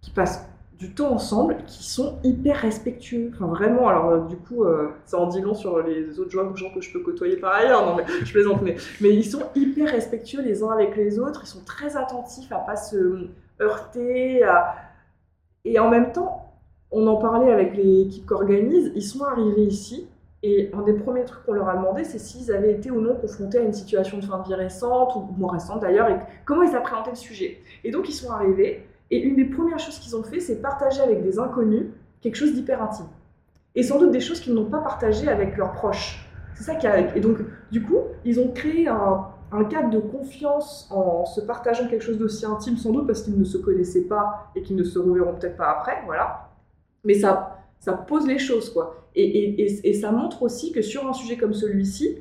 C: qui passent du temps ensemble, qui sont hyper respectueux. Enfin, vraiment, alors euh, du coup, euh, ça en dit long sur les autres gens gens que je peux côtoyer par ailleurs. Non, mais je plaisante, mais, mais ils sont hyper respectueux les uns avec les autres. Ils sont très attentifs à pas se heurter. Et en même temps, on en parlait avec les équipes qu'organisent, ils sont arrivés ici, et un des premiers trucs qu'on leur a demandé, c'est s'ils avaient été ou non confrontés à une situation de fin de vie récente, ou moins récente d'ailleurs, et comment ils appréhendaient le sujet. Et donc ils sont arrivés, et une des premières choses qu'ils ont fait, c'est partager avec des inconnus quelque chose d'hyper intime. Et sans doute des choses qu'ils n'ont pas partagées avec leurs proches. C'est ça qui a... Et donc, du coup, ils ont créé un, un cadre de confiance en se partageant quelque chose d'aussi intime, sans doute parce qu'ils ne se connaissaient pas et qu'ils ne se reverront peut-être pas après, voilà. Mais ça, ça pose les choses, quoi. Et, et, ça montre aussi que sur un sujet comme celui-ci,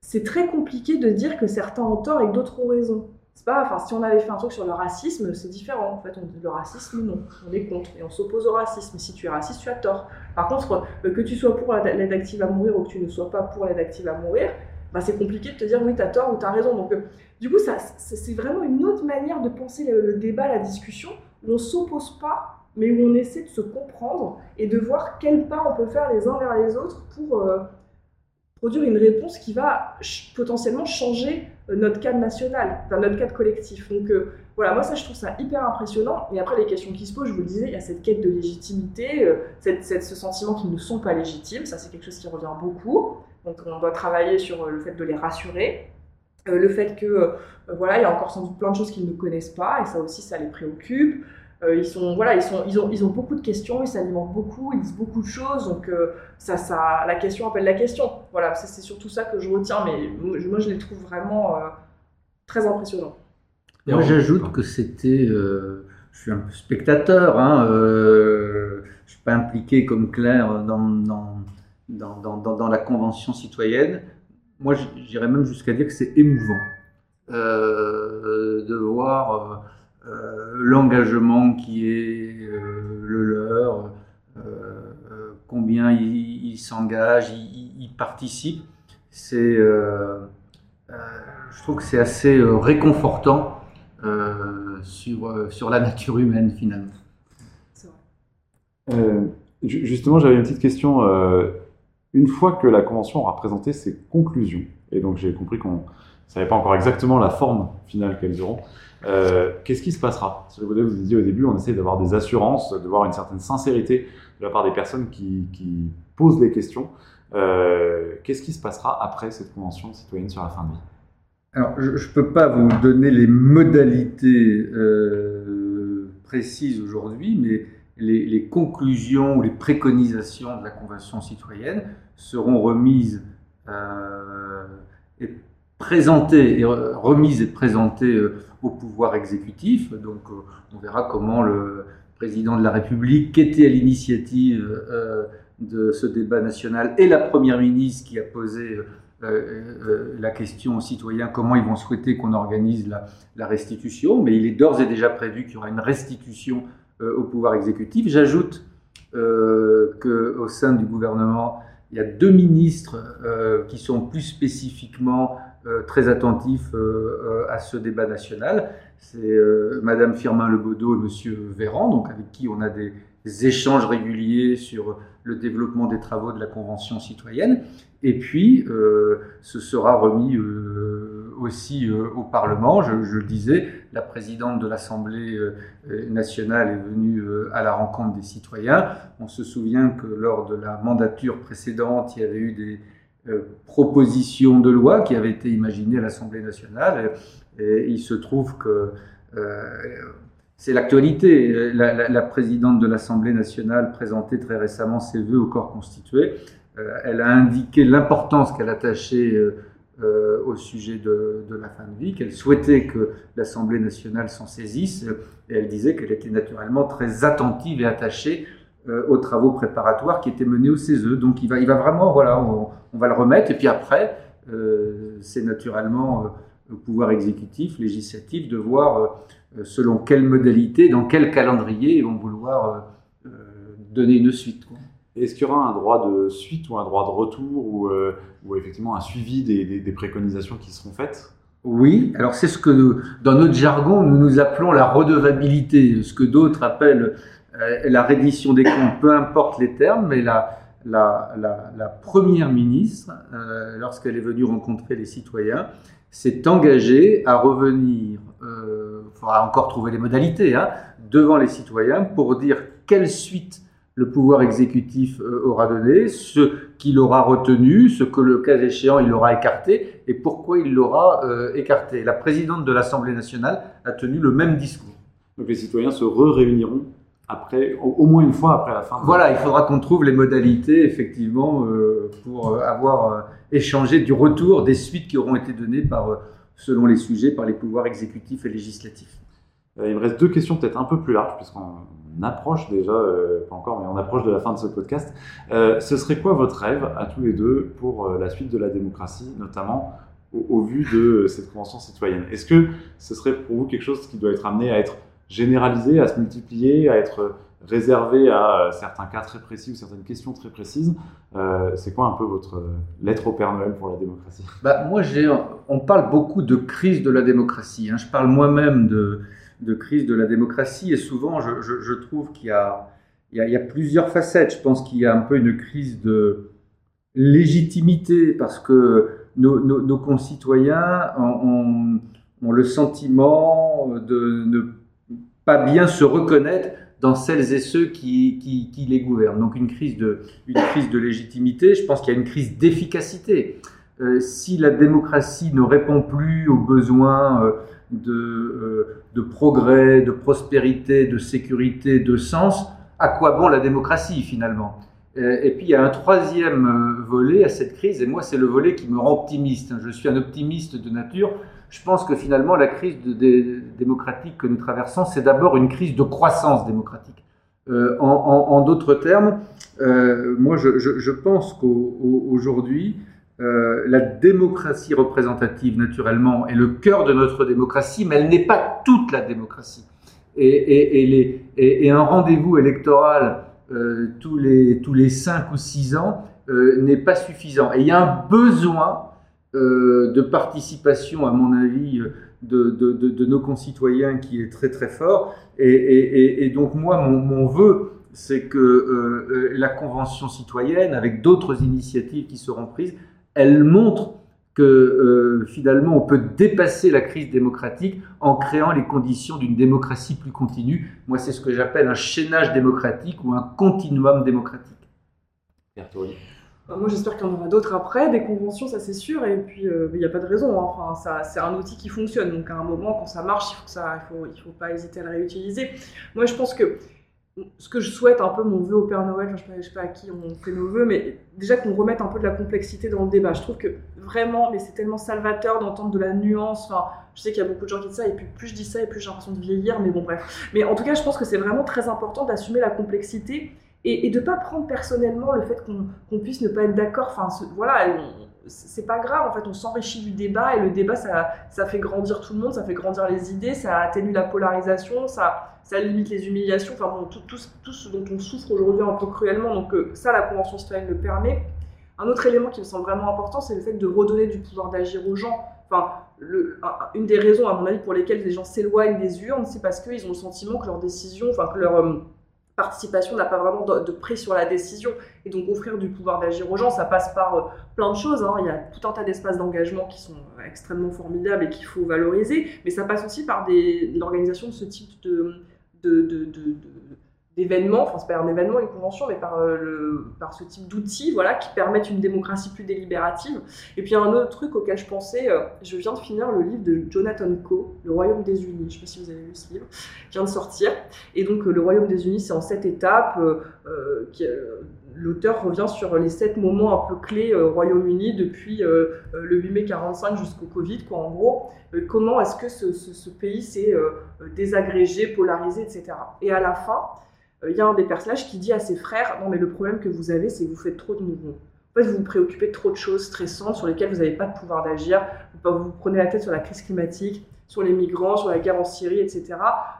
C: c'est très compliqué de dire que certains ont tort et que d'autres ont raison. C'est pas, enfin, si on avait fait un truc sur le racisme, c'est différent. En fait, on dit le racisme, non, on est contre et on s'oppose au racisme. Si tu es raciste, tu as tort. Par contre, euh, que tu sois pour l'aide active à mourir ou que tu ne sois pas pour l'aide active à mourir, bah, c'est compliqué de te dire oui, tu as tort ou tu as raison. Donc, euh, du coup, c'est vraiment une autre manière de penser le, débat, la discussion, où on s'oppose pas, mais où on essaie de se comprendre et de voir quel pas on peut faire les uns vers les autres pour euh, produire une réponse qui va potentiellement changer euh, notre cadre national, enfin, notre cadre collectif. Donc voilà, moi ça je trouve ça hyper impressionnant. Et après les questions qui se posent, je vous le disais, il y a cette quête de légitimité, cette, ce sentiment qu'ils ne sont pas légitimes, ça c'est quelque chose qui revient beaucoup. Donc on doit travailler sur le fait de les rassurer. le fait que voilà, il y a encore sans doute plein de choses qu'ils ne connaissent pas, et ça aussi ça les préoccupe. Euh, ils, sont, voilà, ils, sont, ils, ont, ils ont beaucoup de questions, ils s'alimentent beaucoup, ils disent beaucoup de choses, donc euh, ça, ça, la question appelle la question. Voilà, c'est surtout ça que je retiens, mais moi je les trouve vraiment euh, très impressionnants.
B: Moi j'ajoute que c'était, je suis un peu spectateur, hein, je ne suis pas impliqué comme Claire dans, dans, la convention citoyenne. Moi j'irais même jusqu'à dire que c'est émouvant de voir euh, l'engagement qui est euh, le leur, euh, combien ils s'engagent, ils, participent. C'est, je trouve que c'est assez réconfortant sur, sur la nature humaine finalement.
A: justement, j'avais une petite question. Une fois que la Convention aura présenté ses conclusions, et donc j'ai compris qu'on ne savait pas encore exactement la forme finale qu'elles auront, euh, qu'est-ce qui se passera? Vous vous disiez au début, on essaie d'avoir des assurances, de voir une certaine sincérité de la part des personnes qui, posent les questions. Euh, qu'est-ce qui se passera après cette convention citoyenne sur la fin de vie?
B: Alors, je ne peux pas vous donner les modalités euh, précises aujourd'hui, mais les, conclusions ou les préconisations de la convention citoyenne seront remises et présentées et remises et présentées au pouvoir exécutif. Donc euh, on verra comment le président de la République, qui était à l'initiative euh, de ce débat national, et la Première ministre qui a posé euh, la question aux citoyens comment ils vont souhaiter qu'on organise la, restitution, mais il est d'ores et déjà prévu qu'il y aura une restitution au pouvoir exécutif. J'ajoute qu'au sein du gouvernement, il y a deux ministres qui sont plus spécifiquement euh, très attentif euh, euh, à ce débat national. C'est Madame Firmin Lebaudot et Monsieur Véran, donc avec qui on a des, échanges réguliers sur le développement des travaux de la Convention citoyenne. Et puis, ce sera remis aussi au Parlement. Je, le disais, la présidente de l'Assemblée nationale est venue à la rencontre des citoyens. On se souvient que lors de la mandature précédente, il y avait eu des, euh, proposition de loi qui avait été imaginée à l'Assemblée nationale. Et, il se trouve que euh, c'est l'actualité. La, présidente de l'Assemblée nationale présentait très récemment ses vœux au corps constitué. Euh, elle a indiqué l'importance qu'elle attachait au sujet de, la fin de vie, qu'elle souhaitait que l'Assemblée nationale s'en saisisse, et elle disait qu'elle était naturellement très attentive et attachée euh, aux travaux préparatoires qui étaient menés au CESE. Donc il va, il va vraiment, voilà, on, va le remettre. Et puis après, euh, c'est naturellement euh, le pouvoir exécutif, législatif, de voir selon quelle modalité, dans quel calendrier ils vont vouloir donner une suite.
A: Est-ce qu'il y aura un droit de suite ou un droit de retour ou, ou effectivement un suivi des, préconisations qui seront faites?
B: Oui, alors c'est ce que dans notre jargon nous nous appelons la redevabilité, ce que d'autres appellent euh, la reddition des comptes, peu importe les termes, mais la, la, la, première ministre, euh, lorsqu'elle est venue rencontrer les citoyens, s'est engagée à revenir, euh, il faudra encore trouver les modalités, hein, devant les citoyens pour dire quelle suite le pouvoir exécutif euh, aura donné, ce qu'il aura retenu, ce que le cas échéant il aura écarté et pourquoi il l'aura euh, écarté. La présidente de l'Assemblée nationale a tenu le même discours.
A: Donc les citoyens se re-réuniront après, au, moins une fois après la fin.
B: Voilà, il faudra qu'on trouve les modalités effectivement euh, pour avoir échangé du retour des suites qui auront été données par, selon les sujets, par les pouvoirs exécutifs et législatifs.
A: il me reste deux questions peut-être un peu plus larges puisqu'on approche déjà, euh, pas encore, mais on approche de la fin de ce podcast. Euh, ce serait quoi votre rêve à tous les deux pour euh, la suite de la démocratie, notamment au, vu de cette convention citoyenne? Est-ce que ce serait pour vous quelque chose qui doit être amené à être généralisé, à se multiplier, à être réservé à certains cas très précis ou certaines questions très précises? c'est quoi un peu votre lettre au Père Noël pour la démocratie?
B: Bah, Moi, on parle beaucoup de crise de la démocratie. Hein. Je parle moi-même de, de crise de la démocratie. Et souvent, je, trouve qu'il y, y, a, plusieurs facettes. Je pense qu'il y a un peu une crise de légitimité parce que nos, concitoyens ont, le sentiment de ne pas bien se reconnaître dans celles et ceux qui, qui, les gouvernent. Donc une crise de, une crise de légitimité, je pense qu'il y a une crise d'efficacité. Euh, si la démocratie ne répond plus aux besoins euh, de, euh, de, progrès, de prospérité, de sécurité, de sens, à quoi bon la démocratie finalement? Euh, Et puis il y a un troisième euh, volet à cette crise, et moi c'est le volet qui me rend optimiste. Je suis un optimiste de nature. Je pense que finalement la crise démocratique que nous traversons, c'est d'abord une crise de croissance démocratique. en, d'autres termes, moi je pense qu'aujourd'hui, euh, la démocratie représentative, naturellement, est le cœur de notre démocratie, mais elle n'est pas toute la démocratie. Et, un rendez-vous électoral euh, tous, les, tous les 5 ou 6 ans euh, n'est pas suffisant. Et il y a un besoin de participation, à mon avis, de, nos concitoyens qui est très très fort. Et, donc moi, mon vœu, c'est que la Convention citoyenne, avec d'autres initiatives qui seront prises, elle montre que euh, finalement on peut dépasser la crise démocratique en créant les conditions d'une démocratie plus continue. Moi, c'est ce que j'appelle un chaînage démocratique ou un continuum démocratique.
C: Bah, moi, j'espère qu'il y en aura d'autres après, des conventions, ça c'est sûr, et puis euh, il n'y a pas de raison. Hein. Enfin, ça, c'est un outil qui fonctionne, donc à un moment, quand ça marche, il faut, ça, il faut, il faut pas hésiter à le réutiliser. Moi, je pense que ce que je souhaite un peu mon vœu au Père Noël, je ne sais, pas à qui on fait nos vœux, mais déjà qu'on remette un peu de la complexité dans le débat. Je trouve que vraiment, mais c'est tellement salvateur d'entendre de la nuance. Enfin, je sais qu'il y a beaucoup de gens qui disent ça, et plus je dis ça, et plus j'ai l'impression de vieillir, mais bon, bref. Mais en tout cas, je pense que c'est vraiment très important d'assumer la complexité et, de ne pas prendre personnellement le fait qu'on puisse ne pas être d'accord. Enfin, voilà, c'est pas grave, en fait, on s'enrichit du débat, et le débat, ça, ça fait grandir tout le monde, ça fait grandir les idées, ça atténue la polarisation, ça ça limite les humiliations, enfin bon, tout, tout, tout ce dont on souffre aujourd'hui un peu cruellement. Donc euh, ça, la Convention citoyenne le permet. Un autre élément qui me semble vraiment important, c'est le fait de redonner du pouvoir d'agir aux gens. Enfin, une des raisons, à mon avis, pour lesquelles les gens s'éloignent des urnes, c'est parce qu'ils ont le sentiment que leur décision, enfin que leur euh, participation n'a pas vraiment de, de prix sur la décision. Et donc offrir du pouvoir d'agir aux gens, ça passe par euh, plein de choses. Hein. Il y a tout un tas d'espaces d'engagement qui sont extrêmement formidables et qu'il faut valoriser, mais ça passe aussi par des, l'organisation de ce type de d'événements, enfin c'est pas un événement, une convention, mais par, euh, le, par ce type d'outils voilà, qui permettent une démocratie plus délibérative. Et puis un autre truc auquel je pensais, euh, je viens de finir le livre de Jonathan Coe, Le Royaume des Unis, je sais pas si vous avez lu ce livre, qui vient de sortir. Et donc euh, Le Royaume des Unis, c'est en sept étapes, l'auteur revient sur les sept moments un peu clés au Royaume-Uni depuis le 8 mai 45 jusqu'au Covid, quoi, en gros. comment est-ce que ce pays s'est désagrégé, polarisé, etc. Et à la fin, il y a un des personnages qui dit à ses frères Non, mais le problème que vous avez, c'est que vous faites trop de mouvements. En fait, vous vous préoccupez de trop de choses stressantes sur lesquelles vous n'avez pas de pouvoir d'agir. Vous, vous prenez la tête sur la crise climatique, sur les migrants, sur la guerre en Syrie, etc.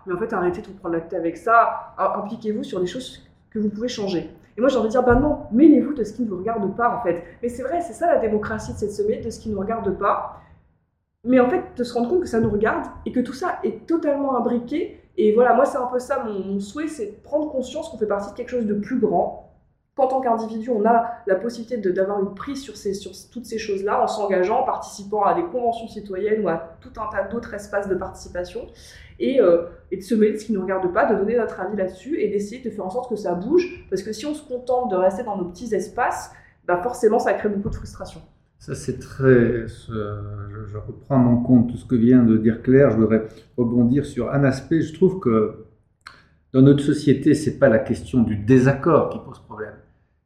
C: Mais en fait, arrêtez de vous prendre la tête avec ça. Impliquez-vous sur des choses que vous pouvez changer. Et moi, j'ai envie de dire, bah non, mêlez-vous de ce qui ne vous regarde pas, en fait. Mais c'est vrai, c'est ça la démocratie, de se mêler de ce qui ne nous regarde pas. Mais en fait, de se rendre compte que ça nous regarde et que tout ça est totalement imbriqué et voilà, moi, c'est un peu ça mon, souhait, c'est de prendre conscience qu'on fait partie de quelque chose de plus grand qu'en tant qu'individu, on a la possibilité d'avoir une prise sur, toutes ces choses-là en s'engageant, en participant à des conventions citoyennes ou à tout un tas d'autres espaces de participation, et, euh, de se mêler de ce qui ne nous regarde pas, de donner notre avis là-dessus et d'essayer de faire en sorte que ça bouge, parce que si on se contente de rester dans nos petits espaces, bah forcément ça crée beaucoup de frustration.
B: Ça, c'est très. Je, reprends en compte tout ce que vient de dire Claire. Je voudrais rebondir sur un aspect. Je trouve que dans notre société, c'est pas la question du désaccord qui pose problème.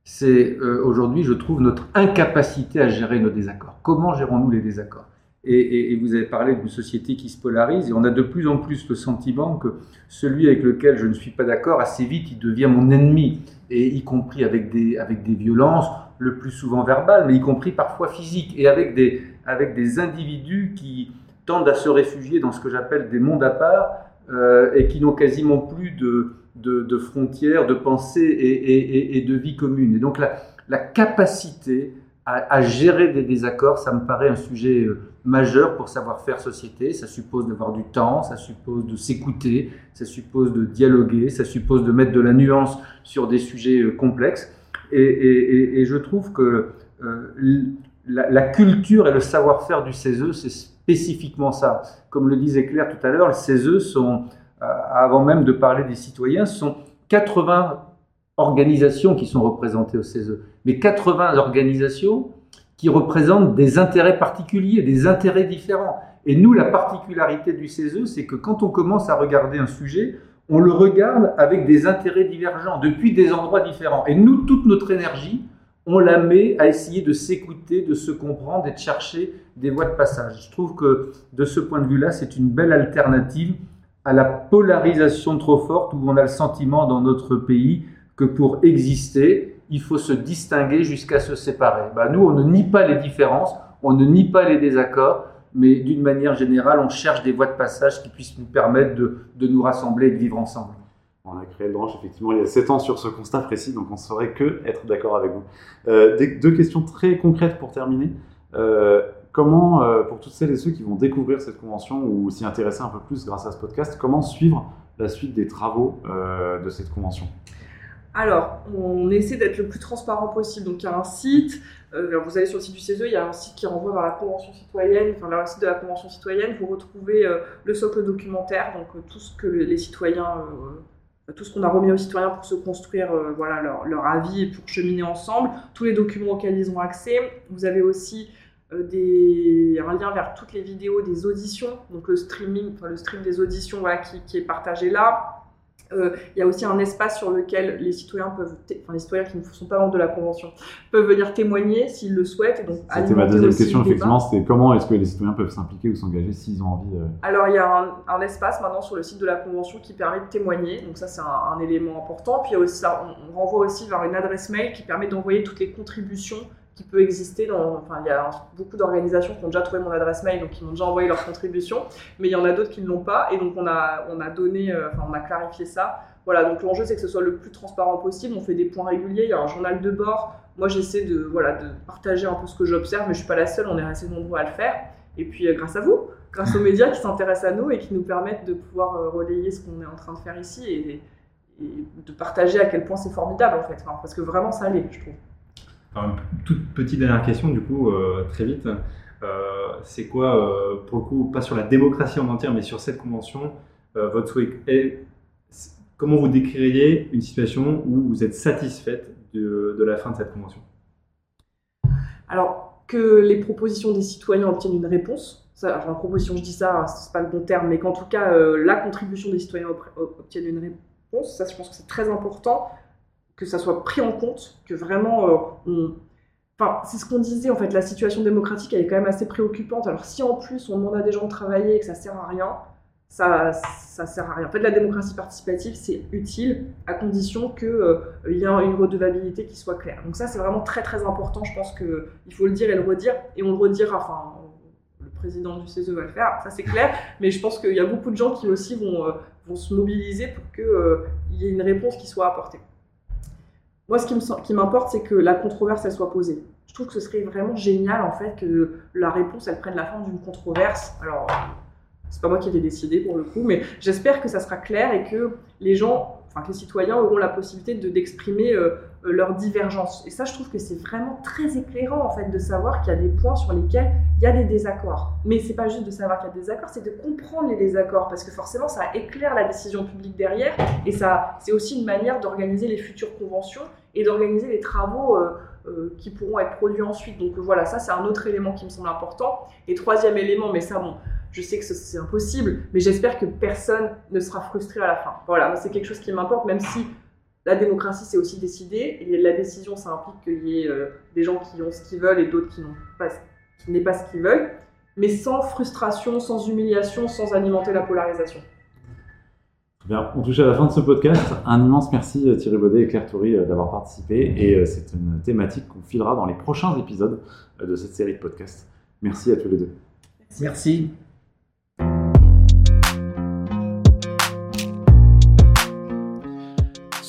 B: C'est euh, aujourd'hui, je trouve, notre incapacité à gérer nos désaccords. Comment gérons-nous les désaccords? Et, vous avez parlé d'une société qui se polarise, et on a de plus en plus le sentiment que celui avec lequel je ne suis pas d'accord, assez vite, il devient mon ennemi, et y compris avec des, avec des violences, le plus souvent verbales, mais y compris parfois physiques, et avec des, avec des individus qui tendent à se réfugier dans ce que j'appelle des mondes à part, euh, et qui n'ont quasiment plus de, de, frontières, de pensée et, et, et, de vie commune. Et donc la, la capacité à, à, gérer des désaccords, ça me paraît un sujet euh, majeur pour savoir faire société. Ça suppose d'avoir du temps, ça suppose de s'écouter, ça suppose de dialoguer, ça suppose de mettre de la nuance sur des sujets euh, complexes. Et, je trouve que euh, la, culture et le savoir-faire du CESE, c'est spécifiquement ça. Comme le disait Claire tout à l'heure, les CESE sont, euh, avant même de parler des citoyens, sont 80 organisations qui sont représentées au CESE. Mais 80 organisations qui représentent des intérêts particuliers, des intérêts différents. Et nous, la particularité du CESE, c'est que quand on commence à regarder un sujet, on le regarde avec des intérêts divergents, depuis des endroits différents. Et nous, toute notre énergie, on la met à essayer de s'écouter, de se comprendre et de chercher des voies de passage. Je trouve que de ce point de vue-là, c'est une belle alternative à la polarisation trop forte où on a le sentiment dans notre pays que pour exister, il faut se distinguer jusqu'à se séparer. Bah, nous, on ne nie pas les différences, on ne nie pas les désaccords, mais d'une manière générale, on cherche des voies de passage qui puissent nous permettre de, de nous rassembler et de vivre ensemble.
A: On a créé le branche effectivement il y a 7 ans sur ce constat précis, donc on ne saurait que être d'accord avec vous. Euh, des, deux questions très concrètes pour terminer. Euh, comment, euh, pour toutes celles et ceux qui vont découvrir cette convention ou s'y intéresser un peu plus grâce à ce podcast, comment suivre la suite des travaux euh, de cette convention?
C: Alors, on essaie d'être le plus transparent possible. Donc, il y a un site, euh, vous allez sur le site du CESE, il y a un site qui renvoie vers la Convention citoyenne, enfin, vers le site de la Convention citoyenne. Vous retrouvez euh, le socle documentaire, donc euh, tout ce que les citoyens, tout ce qu'on a remis aux citoyens pour se construire voilà, leur, avis et pour cheminer ensemble, tous les documents auxquels ils ont accès. Vous avez aussi un lien vers toutes les vidéos des auditions, donc le streaming, le stream des auditions voilà, qui est partagé là. Euh, il y a aussi un espace sur lequel les citoyens peuvent, enfin les citoyens qui ne sont pas membres de la convention, peuvent venir témoigner s'ils le souhaitent.
A: C'était ma deuxième question, effectivement, c'était comment est-ce que les citoyens peuvent s'impliquer ou s'engager s'ils ont envie euh...
C: Alors il y a un, un, espace maintenant sur le site de la convention qui permet de témoigner, donc ça c'est un, un, élément important. Puis il y a aussi, ça, on, on renvoie aussi vers une adresse mail qui permet d'envoyer toutes les contributions qui peut exister dans, enfin, il y a beaucoup d'organisations qui ont déjà trouvé mon adresse mail, donc qui m'ont déjà envoyé leur contribution, mais il y en a d'autres qui ne l'ont pas, et donc on a, on a donné, euh, enfin, on a clarifié ça. Voilà, donc l'enjeu c'est que ce soit le plus transparent possible. On fait des points réguliers, il y a un journal de bord. Moi j'essaie de, voilà, de partager un peu ce que j'observe, mais je suis pas la seule, on est assez nombreux à le faire. Et puis euh, grâce à vous, grâce aux médias qui s'intéressent à nous et qui nous permettent de pouvoir euh, relayer ce qu'on est en train de faire ici et, de partager à quel point c'est formidable en fait, parce que vraiment ça l'est, je trouve.
D: Une toute petite dernière question, du coup, euh, très vite. Euh, c'est quoi, euh, pour le coup, pas sur la démocratie en entière, mais sur cette convention, votre souhait est, Comment vous décririez une situation où vous êtes satisfaite de, la fin de cette convention?
C: Alors, que les propositions des citoyens obtiennent une réponse. Ça, enfin, proposition, je dis ça, c'est pas le bon terme, mais qu'en tout cas, la contribution des citoyens obtienne une réponse. Ça, je pense que c'est très important que ça soit pris en compte, que vraiment euh. Enfin, c'est ce qu'on disait, en fait, la situation démocratique, elle est quand même assez préoccupante. Alors, si en plus on demande à des gens de travailler et que ça sert à rien, ça, ça sert à rien. En fait, la démocratie participative, c'est utile à condition qu'il euh, y ait une redevabilité qui soit claire. Donc ça, c'est vraiment très très important. Je pense qu'il faut le dire et le redire, et on le redira. Enfin, le président du CESE va le faire, ça c'est clair. Mais je pense qu'il y a beaucoup de gens qui aussi vont, euh, vont se mobiliser pour qu'il euh, y ait une réponse qui soit apportée. Moi, ce qui m'importe, c'est que la controverse, elle soit posée. Je trouve que ce serait vraiment génial, en fait, que la réponse, elle prenne la forme d'une controverse. Alors, c'est pas moi qui vais décider pour le coup, mais j'espère que ça sera clair et que les gens enfin, les citoyens auront la possibilité de, d'exprimer euh, euh, leurs divergences. Et ça, je trouve que c'est vraiment très éclairant en fait de savoir qu'il y a des points sur lesquels il y a des désaccords. Mais c'est pas juste de savoir qu'il y a des désaccords, c'est de comprendre les désaccords parce que forcément ça éclaire la décision publique derrière et c'est aussi une manière d'organiser les futures conventions et d'organiser les travaux. Euh, euh, qui pourront être produits ensuite. Donc voilà, ça c'est un autre élément qui me semble important. Et troisième élément, mais ça bon, je sais que c'est impossible, mais j'espère que personne ne sera frustré à la fin. Voilà, c'est quelque chose qui m'importe, même si la démocratie c'est aussi décider, et la décision ça implique qu'il y ait euh, des gens qui ont ce qu'ils veulent et d'autres qui n'ont pas, qui pas ce qu'ils veulent, mais sans frustration, sans humiliation, sans alimenter la polarisation.
A: On touche à la fin de ce podcast. Un immense merci euh, Thierry Baudet et Claire Toury euh, d'avoir participé et euh, c'est une thématique qu'on filera dans les prochains épisodes de cette série de podcasts. Merci à tous les deux.
B: Merci.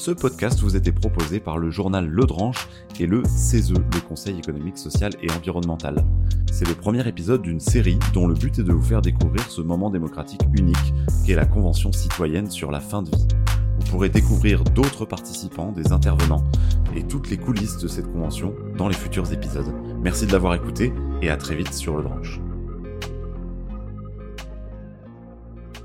A: Ce podcast vous était proposé par le journal Le Dranche et le CESE, le Conseil économique, social et environnemental. C'est le premier épisode d'une série dont le but est de vous faire découvrir ce moment démocratique unique qu'est la Convention citoyenne sur la fin de vie. Vous pourrez découvrir d'autres participants, des intervenants et toutes les coulisses de cette convention dans les futurs épisodes. Merci de l'avoir écouté et à très vite sur Le Dranche.